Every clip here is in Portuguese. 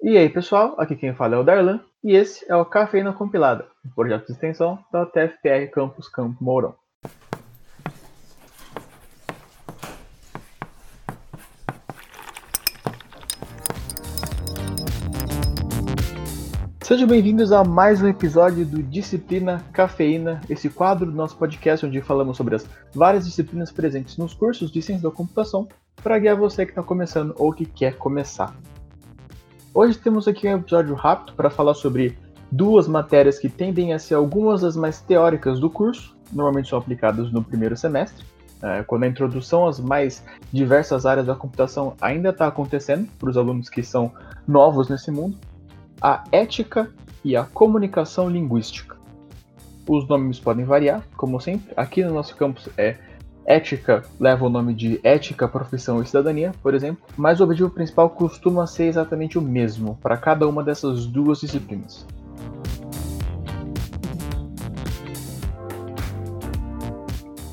E aí, pessoal, aqui quem fala é o Darlan e esse é o Cafeína Compilada, um projeto de extensão da TFPR Campus Campo Mourão. Sejam bem-vindos a mais um episódio do Disciplina Cafeína, esse quadro do nosso podcast onde falamos sobre as várias disciplinas presentes nos cursos de ciência da computação para guiar você que está começando ou que quer começar. Hoje temos aqui um episódio rápido para falar sobre duas matérias que tendem a ser algumas das mais teóricas do curso, normalmente são aplicadas no primeiro semestre, é, quando a introdução às mais diversas áreas da computação ainda está acontecendo para os alunos que são novos nesse mundo a ética e a comunicação linguística. Os nomes podem variar, como sempre. Aqui no nosso campus é ética, leva o nome de ética, profissão e cidadania, por exemplo, mas o objetivo principal costuma ser exatamente o mesmo para cada uma dessas duas disciplinas.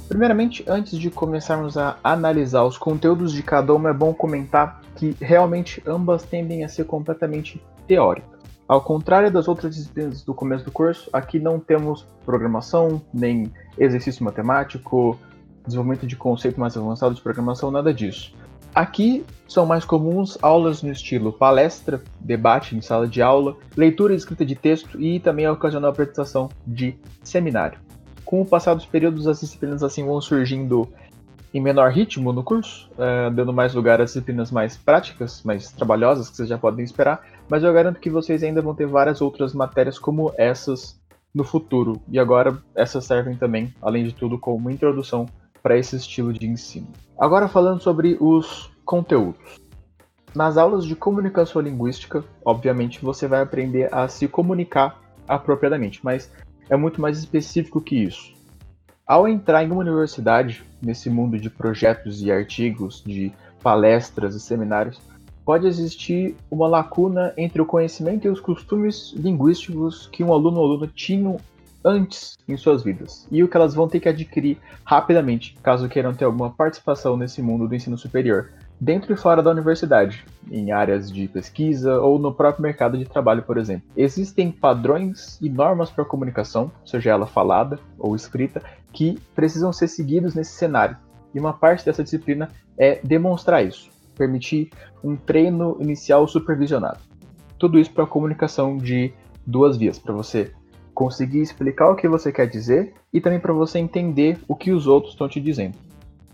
Primeiramente, antes de começarmos a analisar os conteúdos de cada uma, é bom comentar que realmente ambas tendem a ser completamente teóricas. Ao contrário das outras disciplinas do começo do curso, aqui não temos programação, nem exercício matemático, desenvolvimento de conceito mais avançado de programação, nada disso. Aqui são mais comuns aulas no estilo palestra, debate em sala de aula, leitura e escrita de texto e também a ocasional apresentação de seminário. Com o passar dos períodos, as disciplinas assim vão surgindo em menor ritmo no curso, uh, dando mais lugar às disciplinas mais práticas, mais trabalhosas, que vocês já podem esperar, mas eu garanto que vocês ainda vão ter várias outras matérias como essas no futuro. E agora essas servem também, além de tudo, como introdução para esse estilo de ensino. Agora falando sobre os conteúdos. Nas aulas de comunicação linguística, obviamente você vai aprender a se comunicar apropriadamente, mas é muito mais específico que isso. Ao entrar em uma universidade, nesse mundo de projetos e artigos, de palestras e seminários, pode existir uma lacuna entre o conhecimento e os costumes linguísticos que um aluno ou aluna tinham antes em suas vidas e o que elas vão ter que adquirir rapidamente caso queiram ter alguma participação nesse mundo do ensino superior, dentro e fora da universidade, em áreas de pesquisa ou no próprio mercado de trabalho, por exemplo. Existem padrões e normas para comunicação, seja ela falada ou escrita, que precisam ser seguidos nesse cenário. E uma parte dessa disciplina é demonstrar isso, permitir um treino inicial supervisionado. Tudo isso para a comunicação de duas vias, para você conseguir explicar o que você quer dizer e também para você entender o que os outros estão te dizendo.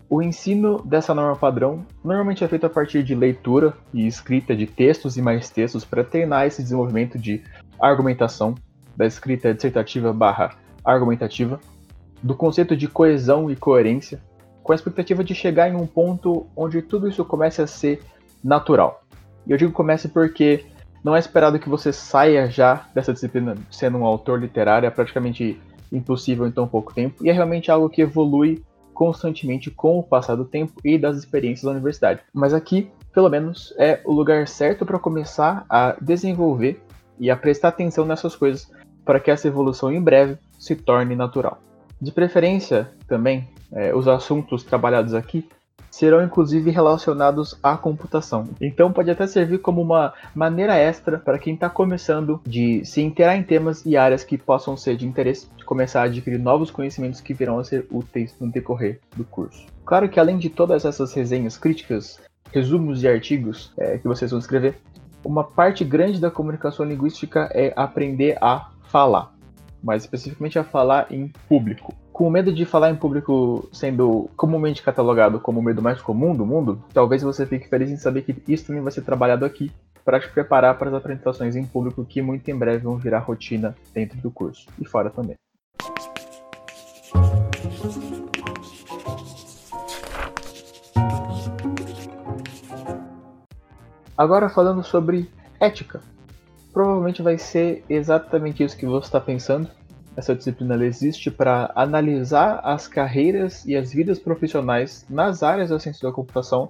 O ensino dessa norma padrão normalmente é feito a partir de leitura e escrita de textos e mais textos para treinar esse desenvolvimento de argumentação, da escrita dissertativa barra argumentativa, do conceito de coesão e coerência, com a expectativa de chegar em um ponto onde tudo isso comece a ser natural. E eu digo comece porque não é esperado que você saia já dessa disciplina sendo um autor literário, é praticamente impossível em tão pouco tempo, e é realmente algo que evolui constantemente com o passar do tempo e das experiências da universidade. Mas aqui, pelo menos, é o lugar certo para começar a desenvolver e a prestar atenção nessas coisas para que essa evolução em breve se torne natural. De preferência, também, é, os assuntos trabalhados aqui serão inclusive relacionados à computação. Então pode até servir como uma maneira extra para quem está começando de se inteirar em temas e áreas que possam ser de interesse, de começar a adquirir novos conhecimentos que virão a ser úteis no decorrer do curso. Claro que além de todas essas resenhas críticas, resumos e artigos é, que vocês vão escrever, uma parte grande da comunicação linguística é aprender a falar, mais especificamente a falar em público com medo de falar em público sendo comumente catalogado como o medo mais comum do mundo, talvez você fique feliz em saber que isso também vai ser trabalhado aqui para te preparar para as apresentações em público que muito em breve vão virar rotina dentro do curso e fora também. Agora falando sobre ética. Provavelmente vai ser exatamente isso que você está pensando essa disciplina existe para analisar as carreiras e as vidas profissionais nas áreas da ciência da computação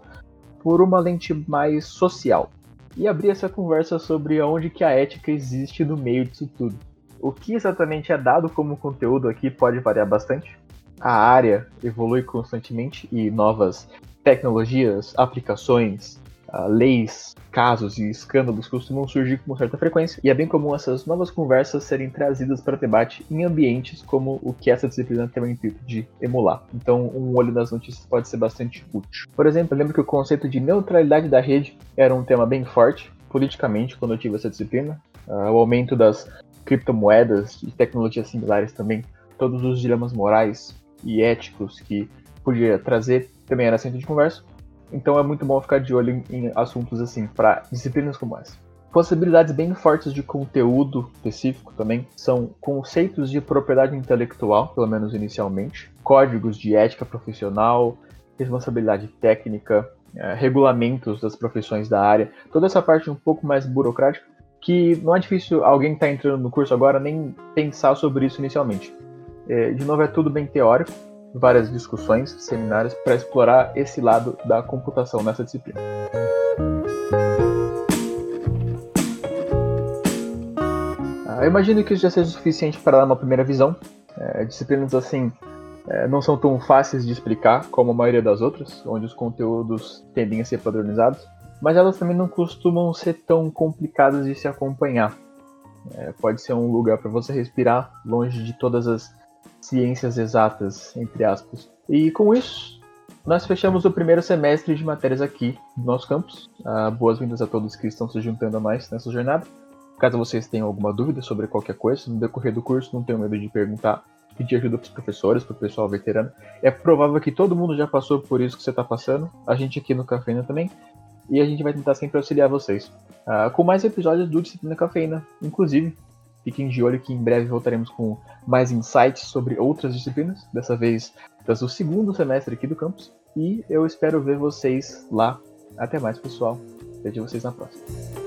por uma lente mais social e abrir essa conversa sobre onde que a ética existe no meio disso tudo. O que exatamente é dado como conteúdo aqui pode variar bastante. A área evolui constantemente e novas tecnologias, aplicações, uh, leis, casos e escândalos costumam surgir com certa frequência, e é bem comum essas novas conversas serem trazidas para debate em ambientes como o que essa disciplina tem o intuito de emular. Então, um olho nas notícias pode ser bastante útil. Por exemplo, eu lembro que o conceito de neutralidade da rede era um tema bem forte politicamente quando eu tive essa disciplina. Uh, o aumento das criptomoedas e tecnologias similares também, todos os dilemas morais e éticos que podia trazer também era centro de conversa. Então é muito bom ficar de olho em, em assuntos assim, para disciplinas como essa. Possibilidades bem fortes de conteúdo específico também são conceitos de propriedade intelectual, pelo menos inicialmente, códigos de ética profissional, responsabilidade técnica, é, regulamentos das profissões da área, toda essa parte um pouco mais burocrática, que não é difícil alguém que está entrando no curso agora nem pensar sobre isso inicialmente. É, de novo, é tudo bem teórico, várias discussões, seminários para explorar esse lado da computação nessa disciplina. Ah, eu imagino que isso já seja suficiente para dar uma primeira visão. É, disciplinas assim é, não são tão fáceis de explicar como a maioria das outras, onde os conteúdos tendem a ser padronizados, mas elas também não costumam ser tão complicadas de se acompanhar. É, pode ser um lugar para você respirar, longe de todas as ciências exatas, entre aspas. E com isso, nós fechamos o primeiro semestre de matérias aqui no nosso campus. Ah, Boas-vindas a todos que estão se juntando a mais nessa jornada. Caso vocês tenham alguma dúvida sobre qualquer coisa, no decorrer do curso, não tenham medo de perguntar, pedir ajuda para os professores, para o pessoal veterano. É provável que todo mundo já passou por isso que você está passando, a gente aqui no Cafeína também, e a gente vai tentar sempre auxiliar vocês. Uh, com mais episódios do Disciplina Cafeína, inclusive, fiquem de olho que em breve voltaremos com mais insights sobre outras disciplinas, dessa vez das do segundo semestre aqui do campus, e eu espero ver vocês lá. Até mais, pessoal. Vejo vocês na próxima.